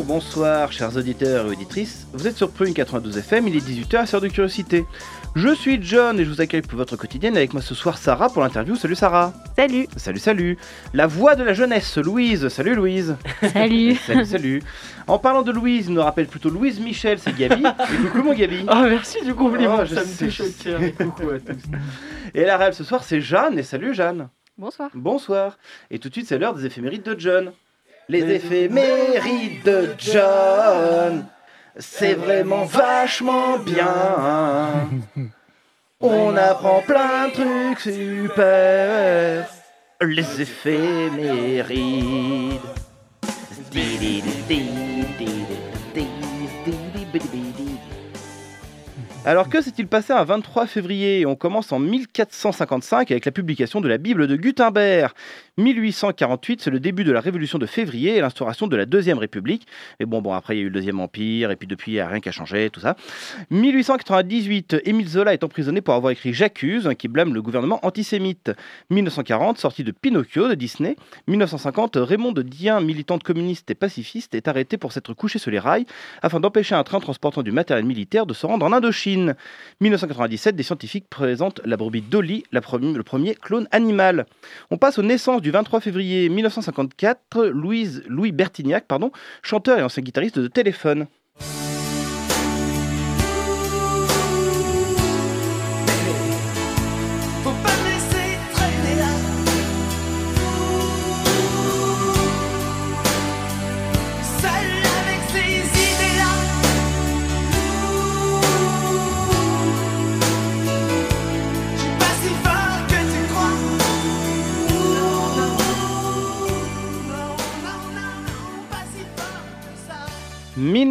Bonjour, bonsoir, chers auditeurs et auditrices. Vous êtes sur Prune 92 FM, il est 18h, c'est de curiosité. Je suis John et je vous accueille pour votre quotidienne avec moi ce soir Sarah pour l'interview. Salut Sarah. Salut. Salut, salut. La voix de la jeunesse, Louise. Salut Louise. Salut. salut, salut. En parlant de Louise, il nous rappelle plutôt Louise Michel, c'est Gabi. et coucou mon Gabi. Oh, merci du compliment, Oh, je ça me touche au cœur. Et coucou à tous. Et la réelle ce soir, c'est Jeanne. Et salut Jeanne. Bonsoir. Bonsoir. Et tout de suite, c'est l'heure des éphémérides de John. Les éphémérides de John, c'est vraiment vachement bien. On apprend plein de trucs super. Les éphémérides. Alors que s'est-il passé un 23 février On commence en 1455 avec la publication de la Bible de Gutenberg. 1848, c'est le début de la Révolution de février et l'instauration de la Deuxième République. Et bon, après il y a eu le Deuxième Empire, et puis depuis il n'y a rien qui a changé, tout ça. 1898, Émile Zola est emprisonné pour avoir écrit J'accuse, qui blâme le gouvernement antisémite. 1940, sortie de Pinocchio de Disney. 1950, Raymond de Dien, militante communiste et pacifiste, est arrêté pour s'être couché sur les rails afin d'empêcher un train transportant du matériel militaire de se rendre en Indochine. 1997, des scientifiques présentent la brebis Dolly, la le premier clone animal. On passe aux naissances du 23 février 1954, Louise, Louis Bertignac, pardon, chanteur et ancien guitariste de Téléphone.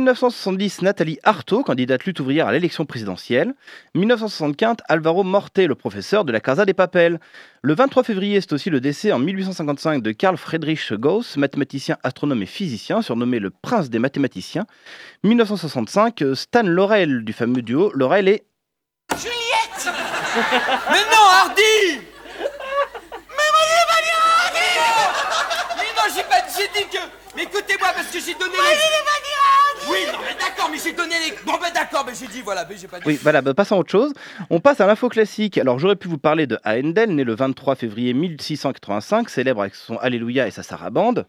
1970, Nathalie Arthaud, candidate lutte ouvrière à l'élection présidentielle. 1975, Alvaro Morte, le professeur de la Casa des Papel. Le 23 février, c'est aussi le décès en 1855 de Carl Friedrich Gauss, mathématicien, astronome et physicien, surnommé le prince des mathématiciens. 1965, Stan Laurel du fameux duo Laurel et Juliette Mais non, Hardy Mais moi j'ai pas dit Hardy Mais non, j'ai pas j'ai dit que... Mais écoutez-moi, parce que j'ai donné les... Oui, non, mais d'accord, mais j'ai donné les... Bon, ben d'accord, mais j'ai dit, voilà, mais j'ai pas dit... Oui, voilà, bah, passons à autre chose. On passe à l'info classique. Alors, j'aurais pu vous parler de Haendel, né le 23 février 1685, célèbre avec son Alléluia et sa sarabande.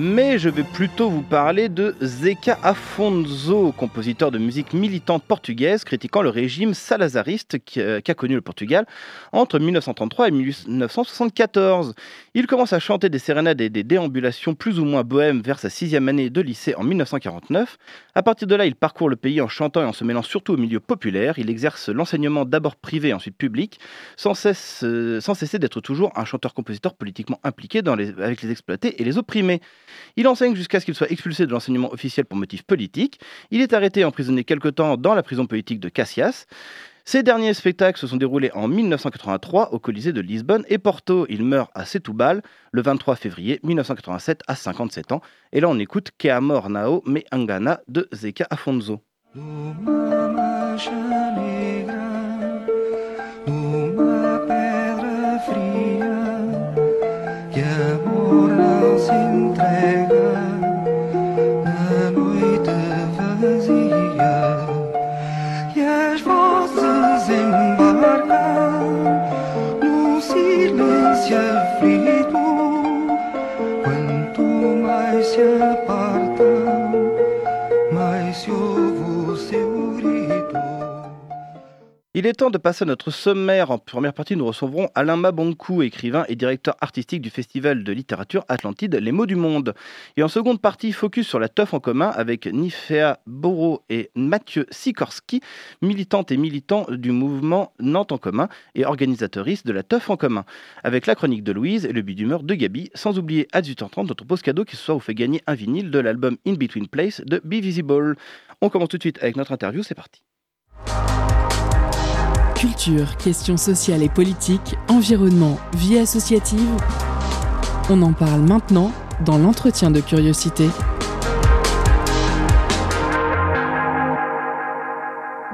Mais je vais plutôt vous parler de Zeca Afonso, compositeur de musique militante portugaise critiquant le régime salazariste euh, qu'a connu le Portugal entre 1933 et 1974. Il commence à chanter des sérénades et des déambulations plus ou moins bohèmes vers sa sixième année de lycée en 1949. À partir de là, il parcourt le pays en chantant et en se mêlant surtout au milieu populaire. Il exerce l'enseignement d'abord privé, ensuite public, sans, cesse, euh, sans cesser d'être toujours un chanteur-compositeur politiquement impliqué avec les exploités et les opprimés. Il enseigne jusqu'à ce qu'il soit expulsé de l'enseignement officiel pour motifs politiques. Il est arrêté et emprisonné quelque temps dans la prison politique de Cassias. Ses derniers spectacles se sont déroulés en 1983 au Colisée de Lisbonne et Porto. Il meurt à Setúbal le 23 février 1987 à 57 ans. Et là, on écoute Que Amor Nao Me Angana de Zeca Afonso. Il est temps de passer à notre sommaire. En première partie, nous recevrons Alain Mabonkou, écrivain et directeur artistique du Festival de littérature Atlantide Les mots du monde. Et en seconde partie, focus sur la teuf en commun avec Nifea Boro et Mathieu Sikorski, militantes et militants du mouvement Nantes en commun et organisatrices de la teuf en commun. Avec la chronique de Louise et le but d'humeur de Gabi, sans oublier à 18h30 notre pause cadeau qui ce soir fait gagner un vinyle de l'album In Between Place de Be Visible. On commence tout de suite avec notre interview, c'est parti. Culture, questions sociales et politiques, environnement, vie associative. On en parle maintenant dans l'entretien de curiosité.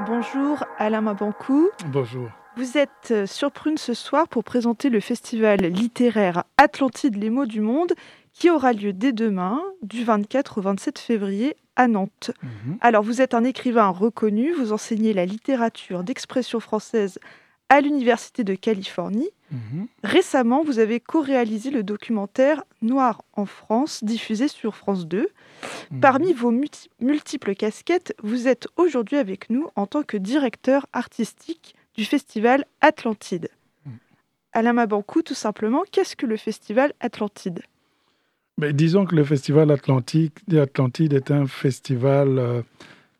Bonjour Alain Mabankou. Bonjour. Vous êtes euh, sur Prune ce soir pour présenter le festival littéraire Atlantide les mots du monde qui aura lieu dès demain, du 24 au 27 février à Nantes. Mhm. Alors, vous êtes un écrivain reconnu, vous enseignez la littérature d'expression française à l'Université de Californie. Mhm. Récemment, vous avez co-réalisé le documentaire Noir en France, diffusé sur France 2. Mhm. Parmi vos multi- multiples casquettes, vous êtes aujourd'hui avec nous en tant que directeur artistique du festival Atlantide. Alain Mabankou, tout simplement, qu'est-ce que le festival Atlantide? Disons que le Festival Atlantique, Atlantide est un festival euh,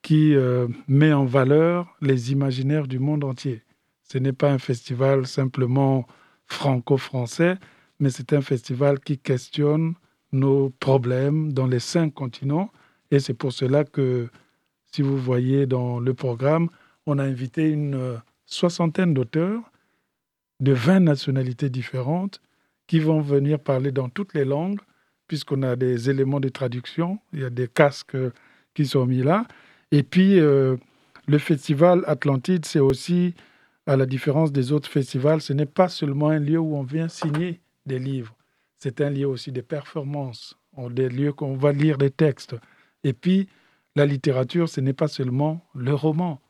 qui euh, met en valeur les imaginaires du monde entier. Ce n'est pas un festival simplement franco-français, mais c'est un festival qui questionne nos problèmes dans les cinq continents. Et c'est pour cela que, si vous voyez dans le programme, on a invité une euh, soixantaine d'auteurs de 20 nationalités différentes qui vont venir parler dans toutes les langues puisqu'on a des éléments de traduction, il y a des casques qui sont mis là. Et puis, euh, le festival Atlantide, c'est aussi, à la différence des autres festivals, ce n'est pas seulement un lieu où on vient signer des livres, c'est un lieu aussi de performance, On- des lieux qu'on va lire des textes. Et puis, la littérature, ce n'est pas seulement le roman.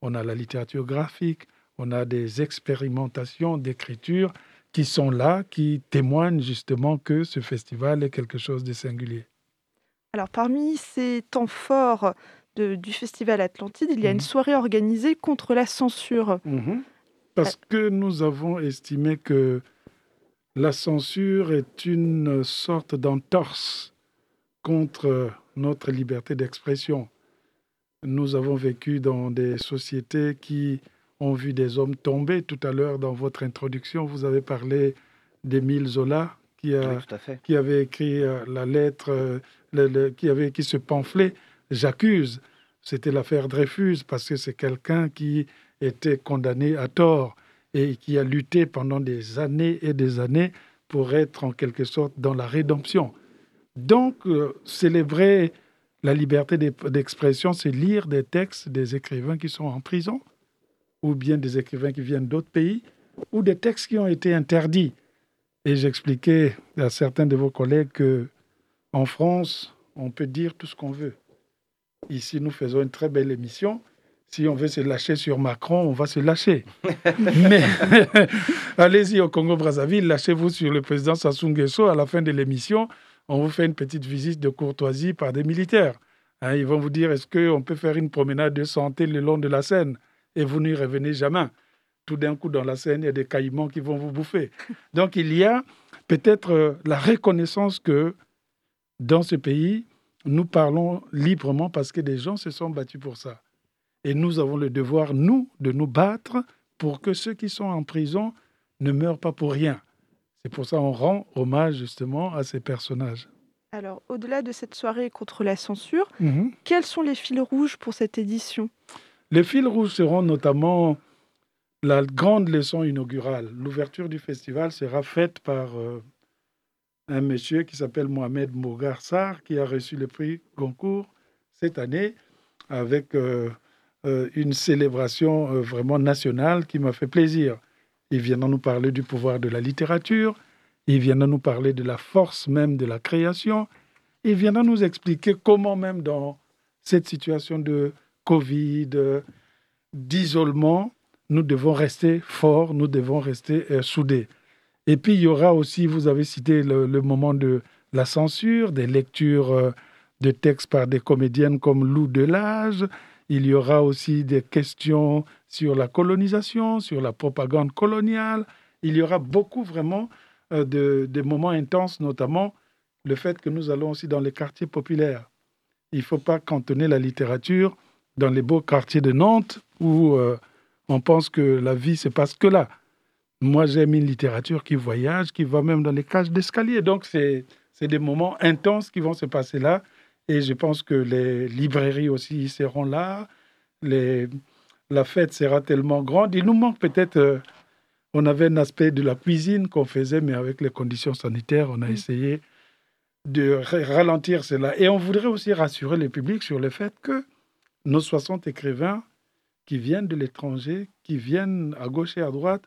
On a la littérature graphique, on a des expérimentations d'écriture qui sont là, qui témoignent justement que ce festival est quelque chose de singulier. Alors, parmi ces temps forts de- du festival Atlantide, il y a une Mhm. soirée organisée contre la censure. Parce que nous avons estimé que la censure est une sorte d'entorse contre notre liberté d'expression. Nous avons vécu dans des sociétés qui ont vu des hommes tomber. Tout à l'heure, dans votre introduction, vous avez parlé d'Émile Zola, qui a, Oui, qui avait écrit euh, la lettre, euh, le- le- qui avait écrit ce pamphlet, J'accuse. C'était l'affaire Dreyfus, parce que c'est quelqu'un qui était condamné à tort et qui a lutté pendant des années et des années pour être en quelque sorte dans la rédemption. Donc, euh, célébrer la liberté d'e- d'expression, c'est lire des textes des écrivains qui sont en prison, ou bien des écrivains qui viennent d'autres pays, ou des textes qui ont été interdits. Et j'expliquais à certains de vos collègues que en France, on peut dire tout ce qu'on veut. Ici, nous faisons une très belle émission. Si on veut se lâcher sur Macron, on va se lâcher. Mais allez-y au Congo-Brazzaville, lâchez-vous sur le président Sassou Nguesso. À la fin de l'émission, on vous fait une petite visite de courtoisie par des militaires. Hein, ils vont vous dire est-ce qu'on peut faire une promenade de santé le long de la Seine? Et vous n'y revenez jamais. Tout d'un coup, dans la Seine, il y a des caïmans qui vont vous bouffer. Donc, il y a peut-être euh, la reconnaissance que dans ce pays, nous parlons librement parce que des gens se sont battus pour ça. Et nous avons le devoir, nous, de nous battre pour que ceux qui sont en prison ne meurent pas pour rien. C'est pour ça qu'on rend hommage justement à ces personnages. Alors, au-delà de cette soirée contre la censure, Mhm. quels sont les fils rouges pour cette édition? Les fils rouges seront notamment la grande leçon inaugurale. L'ouverture du festival sera faite par euh, un monsieur qui s'appelle Mohamed Mogar Sarr, qui a reçu le prix Goncourt cette année avec euh, euh, une célébration vraiment nationale qui m'a fait plaisir. Il viendra nous parler du pouvoir de la littérature, il viendra nous parler de la force même de la création, il viendra nous expliquer comment même dans cette situation de Covid, euh, d'isolement, nous devons rester forts, nous devons rester euh, soudés. Et puis, il y aura aussi, vous avez cité le, moment de la censure, des lectures euh, de textes par des comédiennes comme Lou Delage. Il y aura aussi des questions sur la colonisation, sur la propagande coloniale. Il y aura beaucoup vraiment de moments intenses, notamment le fait que nous allons aussi dans les quartiers populaires. Il ne faut pas cantonner la littérature dans les beaux quartiers de Nantes où euh, on pense que la vie se passe que là. Moi, j'aime une littérature qui voyage, qui va même dans les cages d'escalier. Donc, c'est des moments intenses qui vont se passer là. Et je pense que les librairies aussi seront là. Les, la fête sera tellement grande. Il nous manque peut-être. euh, on avait un aspect de la cuisine qu'on faisait, mais avec les conditions sanitaires, on a essayé de ra- ralentir cela. Et on voudrait aussi rassurer le public sur le fait que nos 60 écrivains qui viennent de l'étranger, qui viennent à gauche et à droite,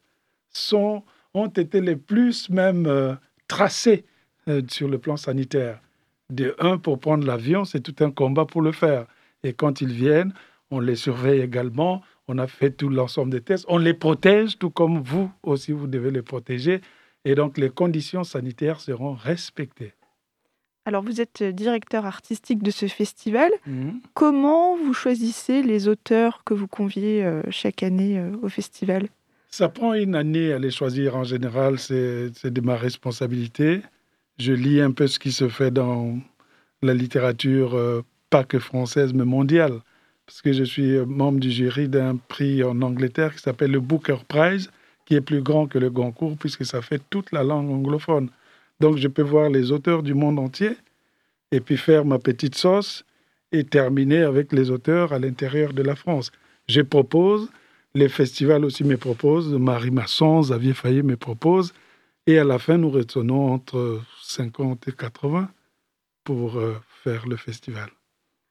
ont été les plus même euh, tracés euh, sur le plan sanitaire. De un, pour prendre l'avion, c'est tout un combat pour le faire. Et quand ils viennent, on les surveille également. On a fait tout l'ensemble des tests. On les protège, tout comme vous aussi, vous devez les protéger. Et donc, les conditions sanitaires seront respectées. Alors, vous êtes euh, directeur artistique de ce festival. Comment vous choisissez les auteurs que vous conviez euh, chaque année euh, au festival? Ça prend une année à les choisir en général, c'est de ma responsabilité. Je lis un peu ce qui se fait dans la littérature, pas que française, mais mondiale. Parce que je suis membre du jury d'un prix en Angleterre qui s'appelle le Booker Prize, qui est plus grand que le Goncourt, puisque ça fait toute la langue anglophone. Donc je peux voir les auteurs du monde entier et puis faire ma petite sauce et terminer avec les auteurs à l'intérieur de la France. Je propose les festivals aussi me proposent, Marie Masson, Xavier Fayet me propose, et à la fin, nous retenons entre 50 et 80 pour euh, faire le festival.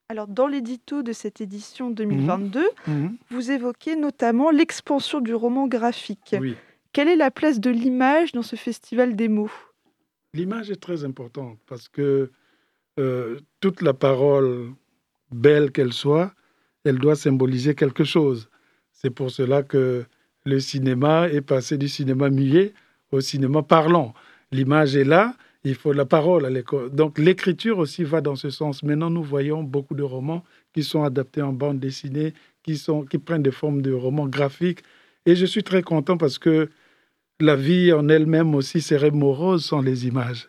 Alors, dans l'édito de cette édition 2022, Mhm. vous évoquez notamment l'expansion du roman graphique. Oui. Quelle est la place de l'image dans ce festival des mots? L'image est très importante parce que euh, toute la parole, belle qu'elle soit, elle doit symboliser quelque chose. C'est pour cela que le cinéma est passé du cinéma muet au cinéma parlant. L'image est là, il faut la parole à l'école. Donc l'écriture aussi va dans ce sens. Maintenant, nous voyons beaucoup de romans qui sont adaptés en bande dessinée, qui, sont, qui prennent des formes de romans graphiques. Et je suis très content parce que la vie en elle-même aussi serait morose sans les images.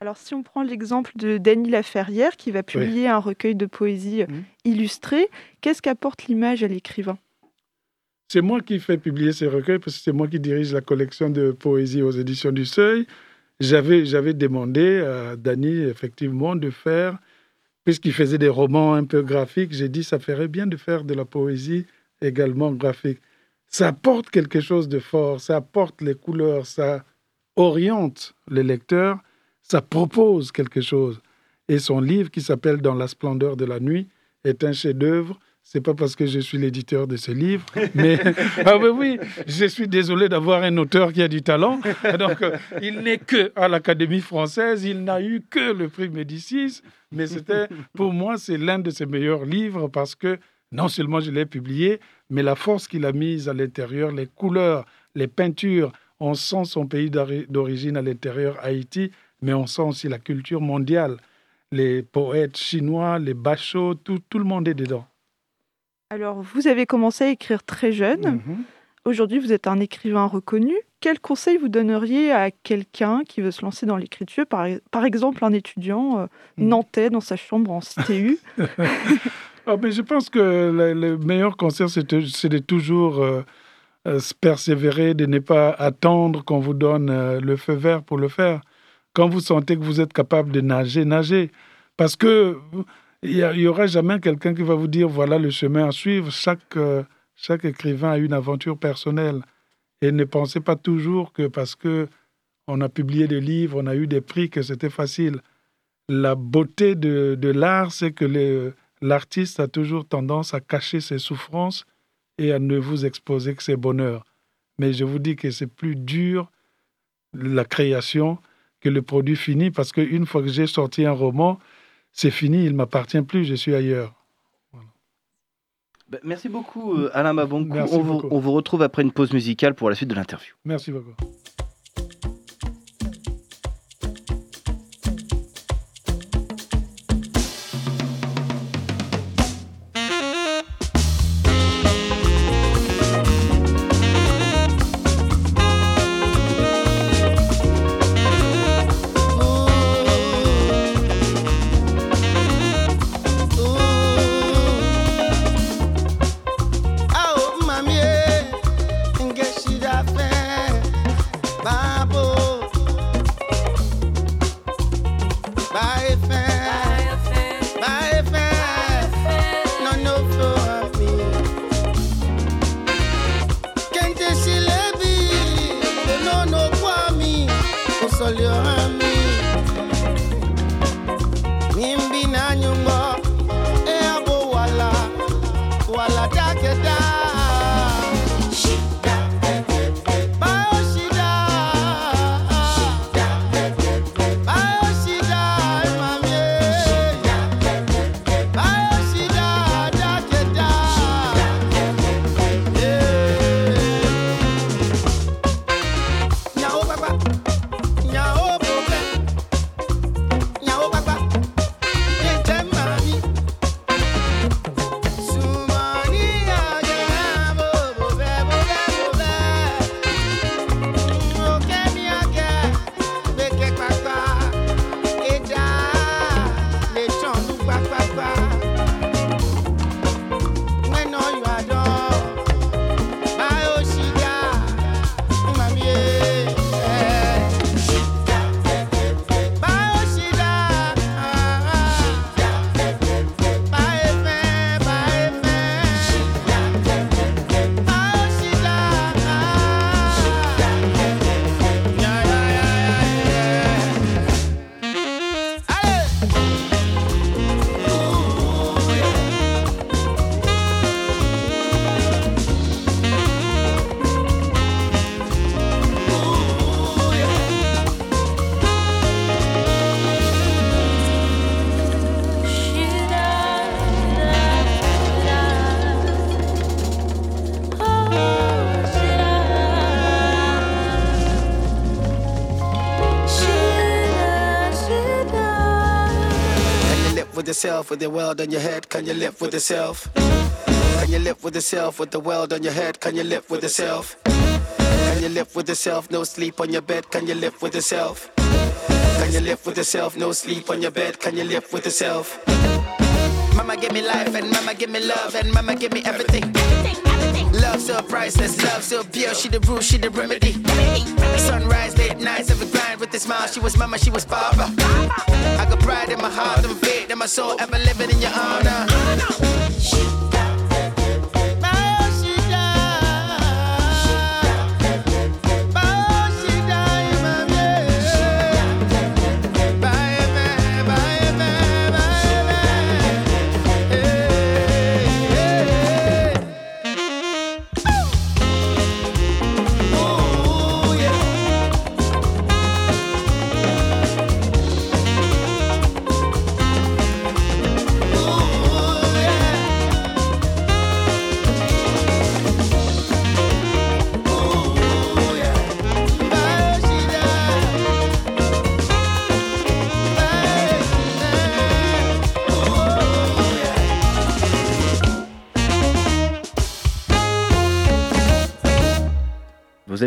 Alors, si on prend l'exemple de Dany Laferrière, qui va publier un recueil de poésie euh, Mhm. illustrée, qu'est-ce qu'apporte l'image à l'écrivain? C'est moi qui fais publier ces recueils parce que c'est moi qui dirige la collection de poésie aux éditions du Seuil. J'avais, j'avais demandé à Dany, effectivement, de faire, puisqu'il faisait des romans un peu graphiques, j'ai dit ça ferait bien de faire de la poésie également graphique. Ça apporte quelque chose de fort, ça apporte les couleurs, ça oriente le lecteur, ça propose quelque chose. Et son livre qui s'appelle Dans la splendeur de la nuit est un chef-d'œuvre. C'est pas parce que je suis l'éditeur de ce livre, mais ah oui, oui, je suis désolé d'avoir un auteur qui a du talent. Donc, euh, il n'est que à l'Académie française, il n'a eu que le prix Médicis, mais c'était, pour moi, c'est l'un de ses meilleurs livres parce que non seulement je l'ai publié, mais la force qu'il a mise à l'intérieur, les couleurs, les peintures, on sent son pays d'ori- d'origine à l'intérieur, Haïti, mais on sent aussi la culture mondiale. Les poètes chinois, les bachots, tout, tout le monde est dedans. Alors, vous avez commencé à écrire très jeune. Mhm. Aujourd'hui, vous êtes un écrivain reconnu. Quel conseil vous donneriez à quelqu'un qui veut se lancer dans l'écriture par, par exemple, un étudiant euh, Mhm. nantais dans sa chambre en CTU Ah, mais je pense que le, le meilleur conseil, c'est de, toujours euh, euh, persévérer, de ne pas attendre qu'on vous donne euh, le feu vert pour le faire. Quand vous sentez que vous êtes capable de nager, nagez. Parce que il n'y aura jamais quelqu'un qui va vous dire voilà le chemin à suivre. Chaque, chaque écrivain a une aventure personnelle. Et ne pensez pas toujours que parce que on a publié des livres, on a eu des prix, que c'était facile. La beauté de, de l'art, c'est que les, l'artiste a toujours tendance à cacher ses souffrances et à ne vous exposer que ses bonheurs. Mais je vous dis que c'est plus dur la création que le produit fini parce qu'une fois que j'ai sorti un roman, c'est fini, il ne m'appartient plus, je suis ailleurs. Ben, merci beaucoup, euh, Alain Mabonkou. On vous retrouve après une pause musicale pour la suite de l'interview. Merci beaucoup. Yourself with the world on your head? Can you live with yourself? Can you live with yourself with the world on your head? Can you live with yourself? Can you live with yourself? No sleep on your bed. Can you live with yourself? Can you live with yourself? No sleep on your bed. Can you live with yourself? Mama give me life and mama give me love and mama give me everything. Love so priceless, love so pure. She the rule, she the remedy. Sunrise, late nights, every grind with a smile. She was mama, she was papa. I got pride in my heart and faith in my soul, ever living in your honor.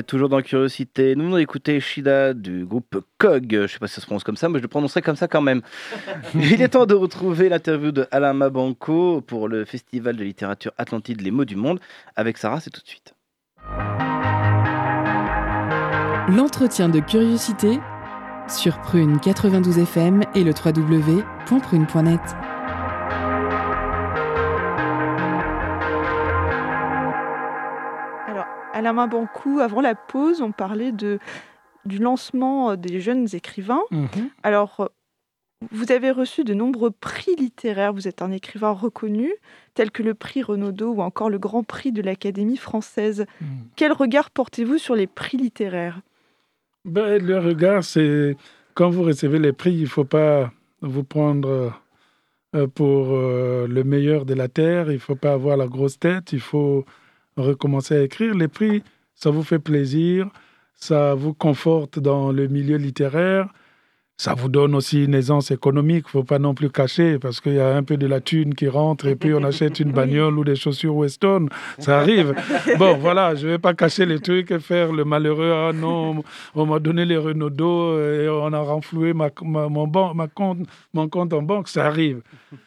Toujours dans Curiosité. Nous venons d'écouter Shida du groupe Cog. Je sais pas si ça se prononce comme ça, mais je le prononcerai comme ça quand même. Il est temps de retrouver l'interview de Alain Mabanco pour le Festival de littérature Atlantide Les mots du monde. Avec Sarah, c'est tout de suite. L'entretien de curiosité sur Prune 92 FM et le www.prune.net. Alain Mabankou, avant la pause, on parlait de, du lancement euh, des jeunes écrivains. Mhm. Alors, euh, vous avez reçu de nombreux prix littéraires. Vous êtes un écrivain reconnu, tel que le prix Renaudot ou encore le Grand Prix de l'Académie française. Mhm. Quel regard portez-vous sur les prix littéraires? Ben, le regard, c'est quand vous recevez les prix, il ne faut pas vous prendre euh, pour le meilleur de la terre, il ne faut pas avoir la grosse tête, il faut recommencer à écrire. Les prix, ça vous fait plaisir, ça vous conforte dans le milieu littéraire, ça vous donne aussi une aisance économique, il ne faut pas non plus cacher, parce qu'il y a un peu de la thune qui rentre et puis on achète une bagnole ou des chaussures Weston, ça arrive. Bon, voilà, je ne vais pas cacher les trucs et faire le malheureux, ah non, on m'a donné les Renaudot et on a renfloué ma, ma- mon, ban- ma compte, mon compte en banque, ça arrive.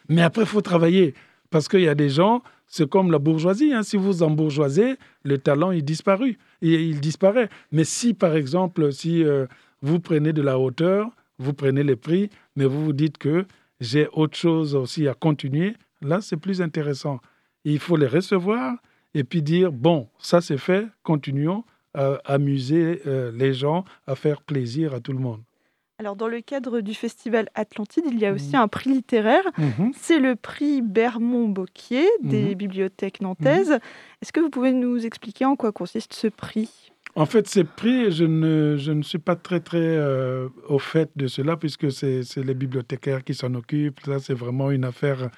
Mais après, il faut travailler, parce qu'il y a des gens, c'est comme la bourgeoisie, hein, si vous embourgeoisez, le talent, il disparaît. Il, il disparaît. Mais si, par exemple, si euh, vous prenez de la hauteur, vous prenez les prix, mais vous vous dites que j'ai autre chose aussi à continuer, là, c'est plus intéressant. Il faut les recevoir et puis dire, bon, ça c'est fait, continuons à amuser euh, les gens, à faire plaisir à tout le monde. Alors, dans le cadre du festival Atlantide, il y a aussi un prix littéraire. Mhm. C'est le prix Bermond-Bocquier des Mhm. bibliothèques nantaises. Est-ce que vous pouvez nous expliquer en quoi consiste ce prix? En fait, ces prix, je ne, je ne suis pas très, très euh, au fait de cela, puisque c'est c'est les bibliothécaires qui s'en occupent. Ça, c'est vraiment une affaire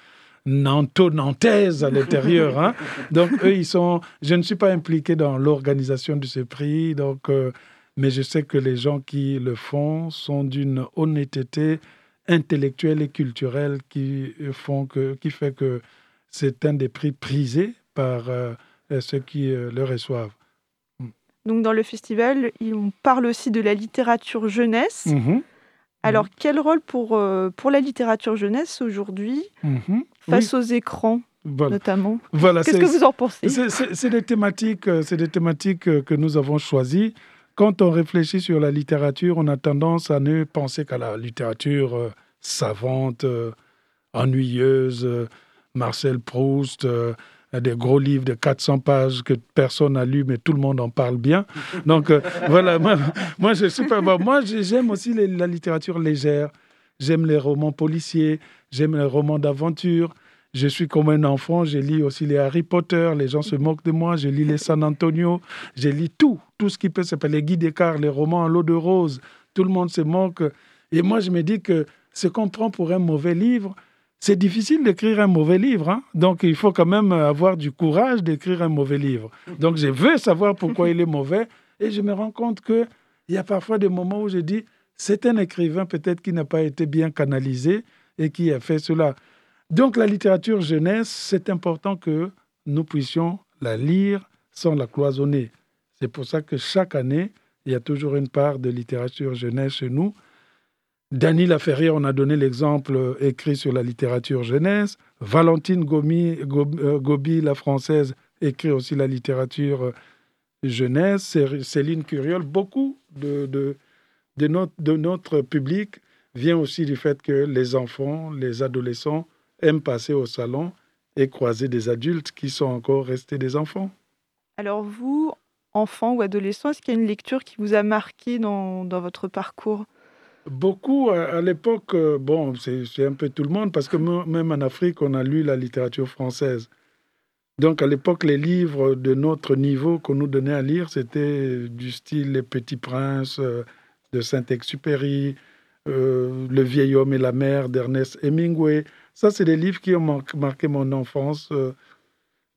nanto-nantaise à l'intérieur. hein. Donc, eux, ils sont... Je ne suis pas impliqué dans l'organisation de ces prix, donc, euh, mais je sais que les gens qui le font sont d'une honnêteté intellectuelle et culturelle qui, font que, qui fait que c'est un des prix prisés par euh, ceux qui euh, le reçoivent. Donc, dans le festival, on parle aussi de la littérature jeunesse. Mhm. Alors, quel rôle pour, euh, pour la littérature jeunesse aujourd'hui, Mhm. face aux écrans Voilà. notamment? Voilà, Qu'est-ce que vous en pensez? C'est- des thématiques, c'est des thématiques que nous avons choisies. Quand on réfléchit sur la littérature, on a tendance à ne penser qu'à la littérature euh, savante, euh, ennuyeuse, euh, Marcel Proust, des gros livres de 400 pages que personne n'a lu, mais tout le monde en parle bien. Donc voilà, moi, moi je suis pas. bon, moi j'ai- j'aime aussi les- la littérature légère. J'aime les romans policiers, j'aime les romans d'aventure. Je suis comme un enfant, je lis aussi les Harry Potter, les gens se moquent de moi, je lis les San Antonio, je lis tout, tout ce qui peut s'appeler les Guy Descartes, les romans en l'eau de rose, tout le monde se moque. Et moi, je me dis que ce qu'on prend pour un mauvais livre, c'est difficile d'écrire un mauvais livre. hein. Donc, il faut quand même avoir du courage d'écrire un mauvais livre. Donc, je veux savoir pourquoi il est mauvais et je me rends compte qu'il y a parfois des moments où je dis, c'est un écrivain peut-être qui n'a pas été bien canalisé et qui a fait cela. Donc la littérature jeunesse, c'est important que nous puissions la lire sans la cloisonner. C'est pour ça que chaque année, il y a toujours une part de littérature jeunesse chez nous. Dany Laferrière, on a donné l'exemple euh, écrit sur la littérature jeunesse. Valentine Gomi, Go- euh, Gobi, la française, écrit aussi la littérature euh, jeunesse. Cé- Céline Curiol, beaucoup de, de notre, de notre public vient aussi du fait que les enfants, les adolescents aiment passer au salon et croiser des adultes qui sont encore restés des enfants. Alors, vous, enfant ou adolescent, est-ce qu'il y a une lecture qui vous a marqué dans, dans votre parcours? Beaucoup à, à l'époque, euh, bon, c'est un peu tout le monde, parce que me- même en Afrique, on a lu la littérature française. Donc à l'époque, les livres de notre niveau qu'on nous donnait à lire, c'était du style Les Petits Princes euh, de Saint-Exupéry, euh, Le vieil homme et la mer d'Ernest Hemingway. Ça, c'est des livres qui ont mar- marqué mon enfance euh,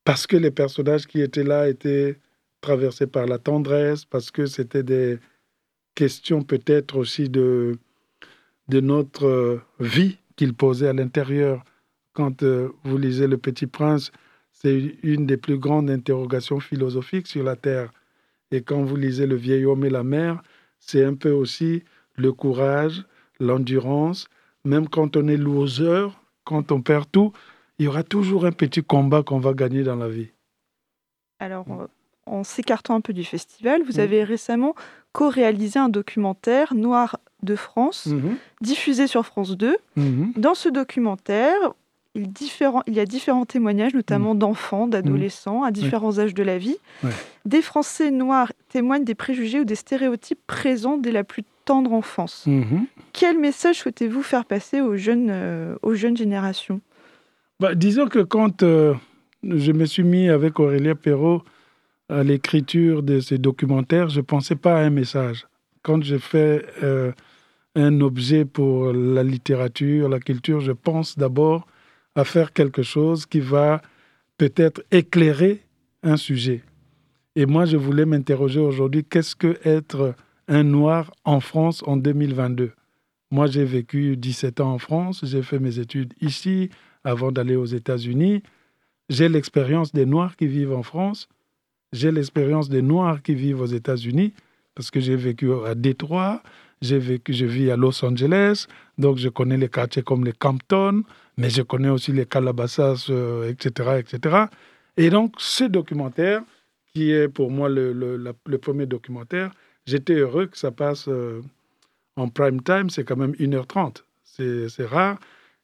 parce que les personnages qui étaient là étaient traversés par la tendresse, parce que c'était des questions peut-être aussi de, de notre euh, vie qu'il posait à l'intérieur. Quand euh, vous lisez Le Petit Prince, c'est une des plus grandes interrogations philosophiques sur la Terre. Et quand vous lisez Le vieil homme et la mer, c'est un peu aussi le courage, l'endurance. Même quand on est loser, quand on perd tout, il y aura toujours un petit combat qu'on va gagner dans la vie. Alors, euh, en s'écartant un peu du festival, vous Mm. avez récemment co-réalisé un documentaire Noir de France, diffusé sur France 2. Mhm. Dans ce documentaire, il, différent- il y a différents témoignages, notamment d'enfants, d'adolescents, à différents âges de la vie. Des Français noirs témoignent des préjugés ou des stéréotypes présents dès la plus tendre enfance. Mhm. Quel message souhaitez-vous faire passer aux jeunes, euh, aux jeunes générations? Bah, disons que quand euh, je me suis mis avec Aurélien Perrault à l'écriture de ces documentaires, je ne pensais pas à un message. Quand je fais euh, un objet pour la littérature, la culture, je pense d'abord à faire quelque chose qui va peut-être éclairer un sujet. Et moi, je voulais m'interroger aujourd'hui, qu'est-ce que être un noir en France en 2022 Moi, j'ai vécu 17 ans en France, j'ai fait mes études ici, avant d'aller aux États-Unis. J'ai l'expérience des Noirs qui vivent en France. J'ai l'expérience des Noirs qui vivent aux États-Unis parce que j'ai vécu à Détroit, j'ai vécu, je vis à Los Angeles, donc je connais les quartiers comme les Campton, mais je connais aussi les Calabasas, euh, etc., etc. Et donc, ce documentaire, qui est pour moi le premier documentaire, j'étais heureux que ça passe euh, en prime time, c'est quand même 1h30. C'est rare.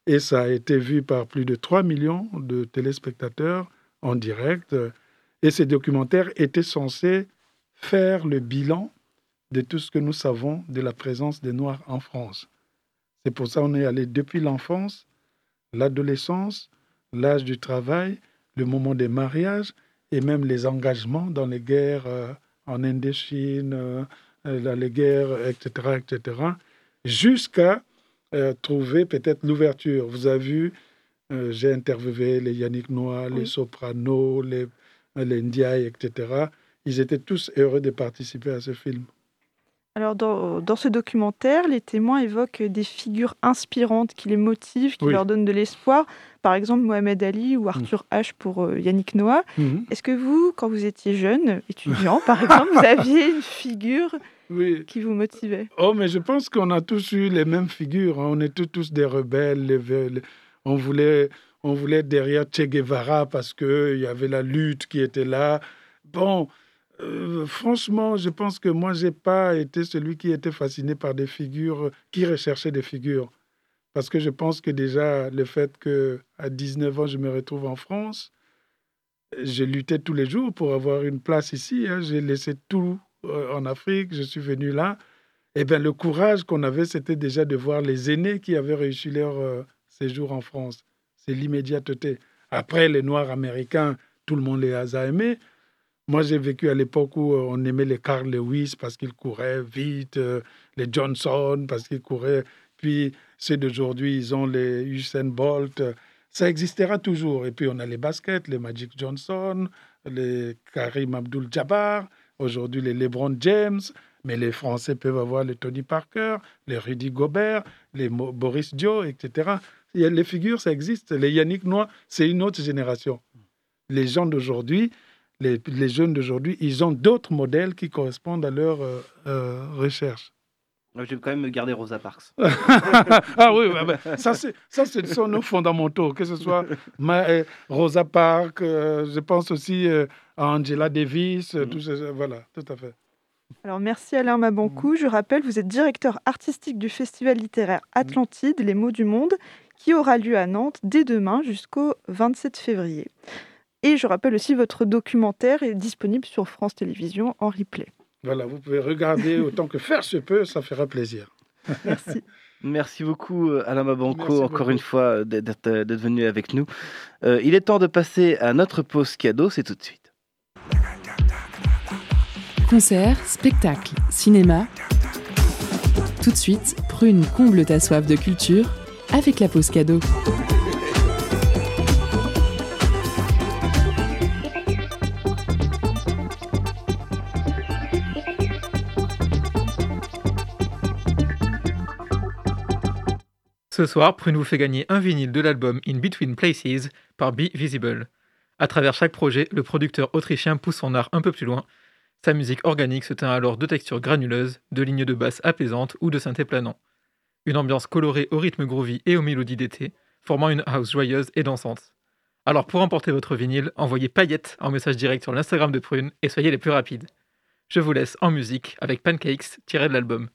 Et ça a été vu par plus de 3 millions de téléspectateurs en direct. Et ces documentaires étaient censés faire le bilan de tout ce que nous savons de la présence des Noirs en France. C'est pour ça qu'on est allé depuis l'enfance, l'adolescence, l'âge du travail, le moment des mariages et même les engagements dans les guerres euh, en Indochine, euh, euh, dans les guerres, etc., etc., jusqu'à euh, trouver peut-être l'ouverture. Vous avez vu, j'ai interviewé les Yannick Noir, les. Sopranos, les, les Ndiaye, etc. Ils étaient tous heureux de participer à ce film. Alors, dans, dans ce documentaire, les témoins évoquent des figures inspirantes qui les motivent, qui Oui. leur donnent de l'espoir. Par exemple, Mohamed Ali ou Arthur H pour euh, Yannick Noah. Est-ce que vous, quand vous étiez jeune, étudiant par exemple, vous aviez une figure Oui. qui vous motivait? Oh, mais je pense qu'on a tous eu les mêmes figures. hein. On était tous des rebelles. les ve- les- On voulait, on voulait être derrière Che Guevara parce qu'il y avait la lutte qui était là. Bon, euh, franchement, je pense que moi, je n'ai pas été celui qui était fasciné par des figures, qui recherchait des figures. Parce que je pense que déjà, le fait qu'à 19 ans, je me retrouve en France, je luttais tous les jours pour avoir une place ici. hein. J'ai laissé tout euh, en Afrique, je suis venu là. Eh bien, le courage qu'on avait, c'était déjà de voir les aînés qui avaient réussi leur euh, séjour en France. C'est l'immédiateté. Après, les Noirs américains, tout le monde les a aimés. Moi, j'ai vécu à l'époque où euh, on aimait les Carl Lewis parce qu'ils couraient vite, euh, les Johnson parce qu'ils couraient. Puis ceux d'aujourd'hui, ils ont les Usain Bolt. Ça existera toujours. Et puis on a les baskets, les Magic Johnson, les Karim Abdul-Jabbar, aujourd'hui les LeBron James. Mais les Français peuvent avoir les Tony Parker, les Rudy Gobert, les Boris Dio, etc. Les figures, ça existe. Les Yannick Noah, c'est une autre génération. Les gens d'aujourd'hui, les, les jeunes d'aujourd'hui, ils ont d'autres modèles qui correspondent à leurs euh, euh, recherches. Je vais quand même me garder Rosa Parks. ah oui, ouais, bah, ça, c'est, ça, ce sont nos fondamentaux, que ce soit Ma- euh, Rosa Parks, euh, je pense aussi euh, à Angela Davis, euh, tout ça, voilà, tout à fait. Alors, merci Alain Mabankou. Je rappelle, vous êtes directeur artistique du festival littéraire Atlantide, Les mots du monde, qui aura lieu à Nantes dès demain jusqu'au 27 février. Et je rappelle aussi, votre documentaire est disponible sur France Télévisions en replay. Voilà, vous pouvez regarder autant que faire se peut, ça fera plaisir. Merci. Merci beaucoup euh, Alain Mabanco, Merci encore beaucoup. une fois euh, d'être euh, d'être venu avec nous. Euh, il est temps de passer à notre pause cadeau, c'est tout de suite. Concerts, spectacles, cinéma. Tout de suite, Prune comble ta soif de culture avec la pause cadeau. Ce soir, Prune vous fait gagner un vinyle de l'album In Between Places par Be Visible. À travers chaque projet, le producteur autrichien pousse son art un peu plus loin. Sa musique organique se teint alors de textures granuleuses, de lignes de basse apaisantes ou de synthé planant. Une ambiance colorée au rythme groovy et aux mélodies d'été, formant une house joyeuse et dansante. Alors pour emporter votre vinyle, envoyez paillettes en message direct sur l'Instagram de Prune et soyez les plus rapides. Je vous laisse en musique avec Pancakes tiré de l'album.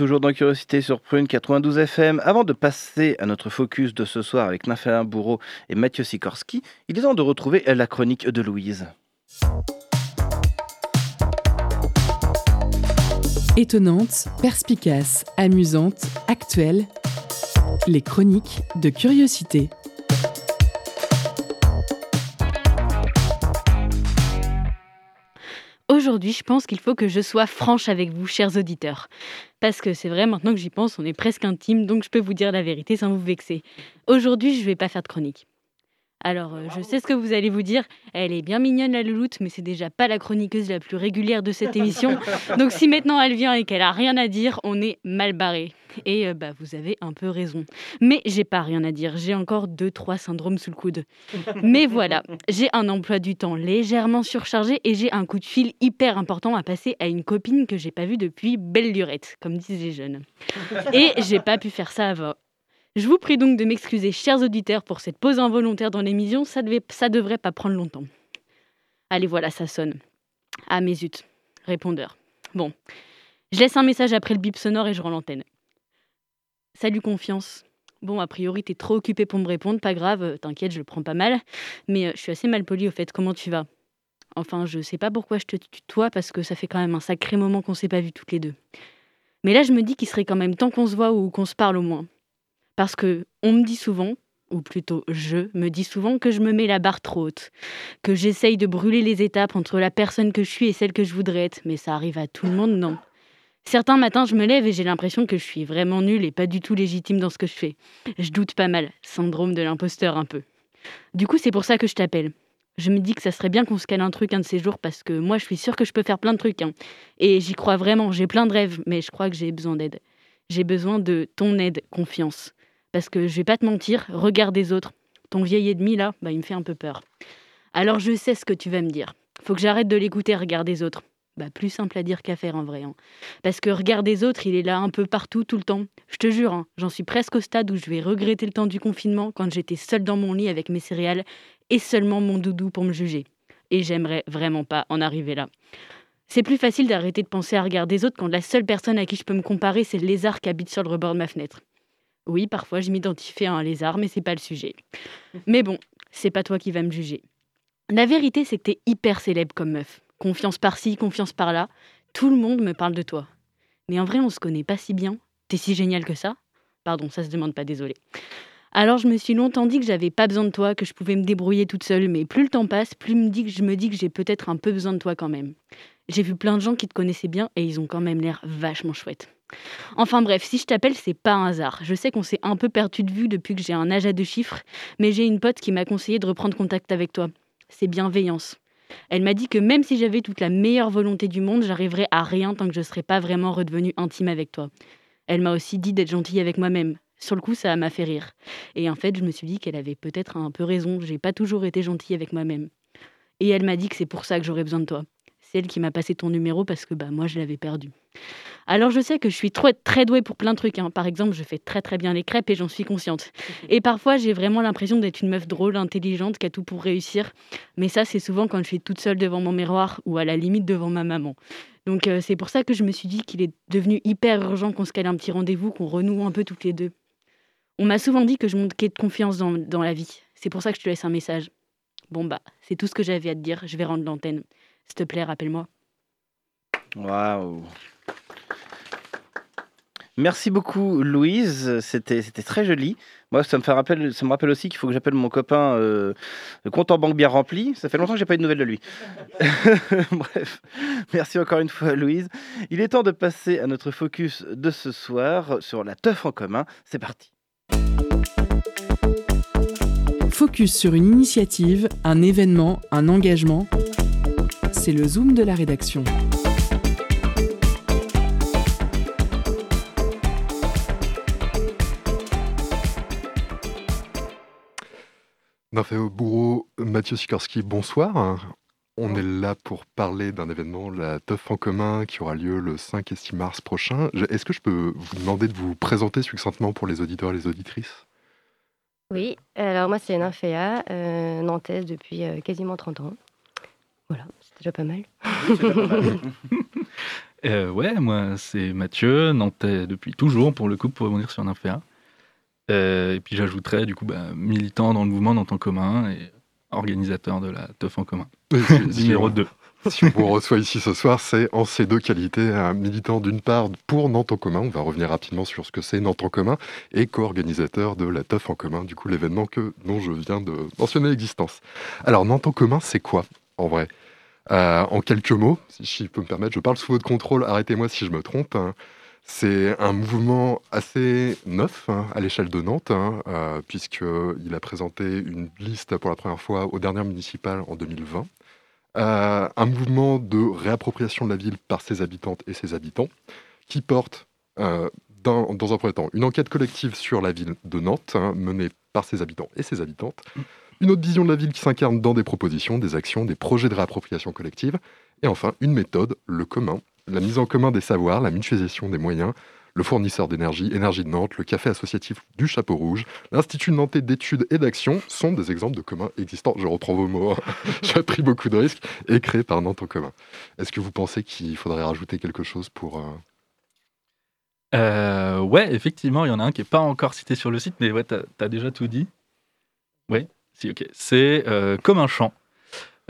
Toujours dans Curiosité sur Prune 92 FM. Avant de passer à notre focus de ce soir avec Nymphéa Bourreau et Mathieu Sikorski, il est temps de retrouver la chronique de Louise. Étonnante, perspicace, amusante, actuelle, les chroniques de Curiosité. Aujourd'hui, je pense qu'il faut que je sois franche avec vous, chers auditeurs. Parce que c'est vrai, maintenant que j'y pense, on est presque intime, donc je peux vous dire la vérité sans vous vexer. Aujourd'hui, je ne vais pas faire de chronique. Alors, euh, je sais ce que vous allez vous dire. Elle est bien mignonne, la louloute, mais c'est déjà pas la chroniqueuse la plus régulière de cette émission. Donc, si maintenant elle vient et qu'elle a rien à dire, on est mal barré. Et euh, bah, vous avez un peu raison. Mais j'ai pas rien à dire. J'ai encore deux, trois syndromes sous le coude. Mais voilà, j'ai un emploi du temps légèrement surchargé et j'ai un coup de fil hyper important à passer à une copine que j'ai pas vue depuis belle lurette, comme disent les jeunes. Et j'ai pas pu faire ça avant. Je vous prie donc de m'excuser, chers auditeurs, pour cette pause involontaire dans l'émission. Ça, ça devrait pas prendre longtemps. Allez, voilà, ça sonne. Ah, mais zut. Répondeur. Bon. Je laisse un message après le bip sonore et je rends l'antenne. Salut, confiance. Bon, a priori, t'es trop occupé pour me répondre. Pas grave, euh, t'inquiète, je le prends pas mal. Mais euh, je suis assez mal poli au fait. Comment tu vas? Enfin, je sais pas pourquoi je te tutoie parce que ça fait quand même un sacré moment qu'on s'est pas vus toutes les deux. Mais là, je me dis qu'il serait quand même temps qu'on se voit ou qu'on se parle au moins. Parce que on me dit souvent, ou plutôt je me dis souvent que je me mets la barre trop haute, que j'essaye de brûler les étapes entre la personne que je suis et celle que je voudrais être, mais ça arrive à tout le monde, non Certains matins, je me lève et j'ai l'impression que je suis vraiment nulle et pas du tout légitime dans ce que je fais. Je doute pas mal, syndrome de l'imposteur un peu. Du coup, c'est pour ça que je t'appelle. Je me dis que ça serait bien qu'on se cale un truc un de ces jours parce que moi, je suis sûre que je peux faire plein de trucs. hein. Et j'y crois vraiment, j'ai plein de rêves, mais je crois que j'ai besoin d'aide. J'ai besoin de ton aide, confiance. Parce que je vais pas te mentir, regard des autres. Ton vieil ennemi là, bah, il me fait un peu peur. Alors je sais ce que tu vas me dire. Faut que j'arrête de l'écouter, regard des autres. Bah, plus simple à dire qu'à faire en vrai. hein. Parce que regard des autres, il est là un peu partout, tout le temps. Je te jure, hein, j'en suis presque au stade où je vais regretter le temps du confinement quand j'étais seule dans mon lit avec mes céréales et seulement mon doudou pour me juger. Et j'aimerais vraiment pas en arriver là. C'est plus facile d'arrêter de penser à regarder des autres quand la seule personne à qui je peux me comparer, c'est le lézard qui habite sur le rebord de ma fenêtre. Oui, parfois je m'identifie à un lézard, mais c'est pas le sujet. Mais bon, c'est pas toi qui vas me juger. La vérité, c'est que t'es hyper célèbre comme meuf. Confiance par-ci, confiance par-là. Tout le monde me parle de toi. Mais en vrai, on se connaît pas si bien. T'es si génial que ça Pardon, ça se demande pas, désolé. Alors je me suis longtemps dit que j'avais pas besoin de toi, que je pouvais me débrouiller toute seule, mais plus le temps passe, plus me dit que je me dis que j'ai peut-être un peu besoin de toi quand même. J'ai vu plein de gens qui te connaissaient bien et ils ont quand même l'air vachement chouettes. Enfin bref, si je t'appelle, c'est pas un hasard. Je sais qu'on s'est un peu perdu de vue depuis que j'ai un âge à deux chiffres, mais j'ai une pote qui m'a conseillé de reprendre contact avec toi. C'est bienveillance. Elle m'a dit que même si j'avais toute la meilleure volonté du monde, j'arriverais à rien tant que je serais pas vraiment redevenue intime avec toi. Elle m'a aussi dit d'être gentille avec moi-même. Sur le coup, ça m'a fait rire. Et en fait, je me suis dit qu'elle avait peut-être un peu raison. J'ai pas toujours été gentille avec moi-même. Et elle m'a dit que c'est pour ça que j'aurais besoin de toi. C'est elle qui m'a passé ton numéro parce que bah moi je l'avais perdu. Alors je sais que je suis trop, très douée pour plein de trucs. hein. Par exemple, je fais très très bien les crêpes et j'en suis consciente. Et parfois j'ai vraiment l'impression d'être une meuf drôle, intelligente, qui a tout pour réussir. Mais ça c'est souvent quand je suis toute seule devant mon miroir ou à la limite devant ma maman. Donc euh, c'est pour ça que je me suis dit qu'il est devenu hyper urgent qu'on se cale un petit rendez-vous, qu'on renoue un peu toutes les deux. On m'a souvent dit que je manquais de confiance dans, dans la vie. C'est pour ça que je te laisse un message. Bon bah, c'est tout ce que j'avais à te dire. Je vais rendre l'antenne. S'il te plaît, rappelle-moi. Waouh Merci beaucoup Louise, c'était c'était très joli. Moi ça me fait rappel, ça me rappelle aussi qu'il faut que j'appelle mon copain euh, le compte en banque bien rempli. Ça fait longtemps que j'ai pas eu de nouvelles de lui. Bref, merci encore une fois Louise. Il est temps de passer à notre focus de ce soir sur la teuf en commun. C'est parti. Focus sur une initiative, un événement, un engagement. C'est le zoom de la rédaction. Nymphéa Bourreau, Mathieu Sikorski, bonsoir. On est là pour parler d'un événement, la Teuf en commun, qui aura lieu le 5 et 6 mars prochain. Est-ce que je peux vous demander de vous présenter succinctement pour les auditeurs et les auditrices? Oui, alors moi c'est Nymphéa, euh, nantaise depuis euh, quasiment 30 ans. Voilà, c'est déjà pas mal. Euh, ouais, moi c'est Mathieu, nantais depuis toujours pour le coup pour revenir sur Nymphéa. Euh, et puis j'ajouterais du coup bah, militant dans le mouvement Nantes en commun et organisateur de la teuf en commun. Numéro on- 2. Si on vous reçoit ici ce soir, c'est en ces deux qualités, un militant d'une part pour Nantes en commun, on va revenir rapidement sur ce que c'est Nantes en commun, et co-organisateur de la teuf en commun, du coup l'événement que, dont je viens de mentionner l'existence. Alors Nantes en commun, c'est quoi en vrai? Euh, En quelques mots, si je peux me permettre, je parle sous votre contrôle, arrêtez-moi si je me trompe. hein. C'est un mouvement assez neuf hein, à l'échelle de Nantes, hein, euh, puisqu'il a présenté une liste pour la première fois aux dernières municipales en 2020. Euh, un mouvement de réappropriation de la ville par ses habitantes et ses habitants, qui porte, dans, un premier temps, une enquête collective sur la ville de Nantes, menée par ses habitants et ses habitantes, une autre vision de la ville qui s'incarne dans des propositions, des actions, des projets de réappropriation collective, et enfin une méthode, le commun, la mise en commun des savoirs, la mutualisation des moyens, le fournisseur d'énergie, Énergie de Nantes, le café associatif du Chapeau Rouge, l'Institut nantais d'études et d'action sont des exemples de communs existants. Je reprends vos mots, hein. j'ai pris beaucoup de risques, et créés par Nantes en commun. Est-ce que vous pensez qu'il faudrait rajouter quelque chose pour... euh, Euh, ouais, effectivement, il y en a un qui n'est pas encore cité sur le site, mais ouais, tu as, déjà tout dit. Oui, ok. C'est euh, comme un champ.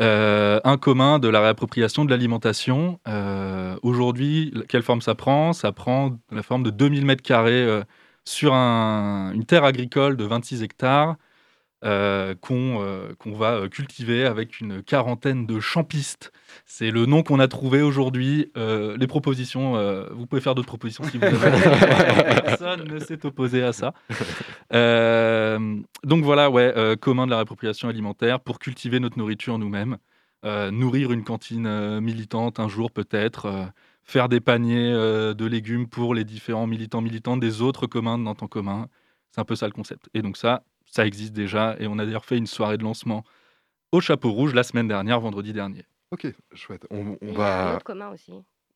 Euh, un commun de la réappropriation de l'alimentation. Euh, Aujourd'hui, quelle forme ça prend? Ça prend la forme de 2000 mètres carrés sur un- une terre agricole de 26 hectares euh, qu'on euh, qu'on va euh, cultiver avec une quarantaine de champistes. C'est le nom qu'on a trouvé aujourd'hui. Euh, les propositions, vous pouvez faire d'autres propositions si vous avez. Personne ne s'est opposé à ça. Donc voilà, ouais, commun de la réappropriation alimentaire pour cultiver notre nourriture nous-mêmes, nourrir une cantine militante un jour peut-être, faire des paniers de légumes pour les différents militants militantes des autres communs de Nantes en commun. C'est un peu ça le concept. Et donc ça, ça existe déjà et on a d'ailleurs fait une soirée de lancement au Chapeau Rouge la semaine dernière, vendredi dernier. Ok, chouette. On, on Il y a un va... autre commun aussi.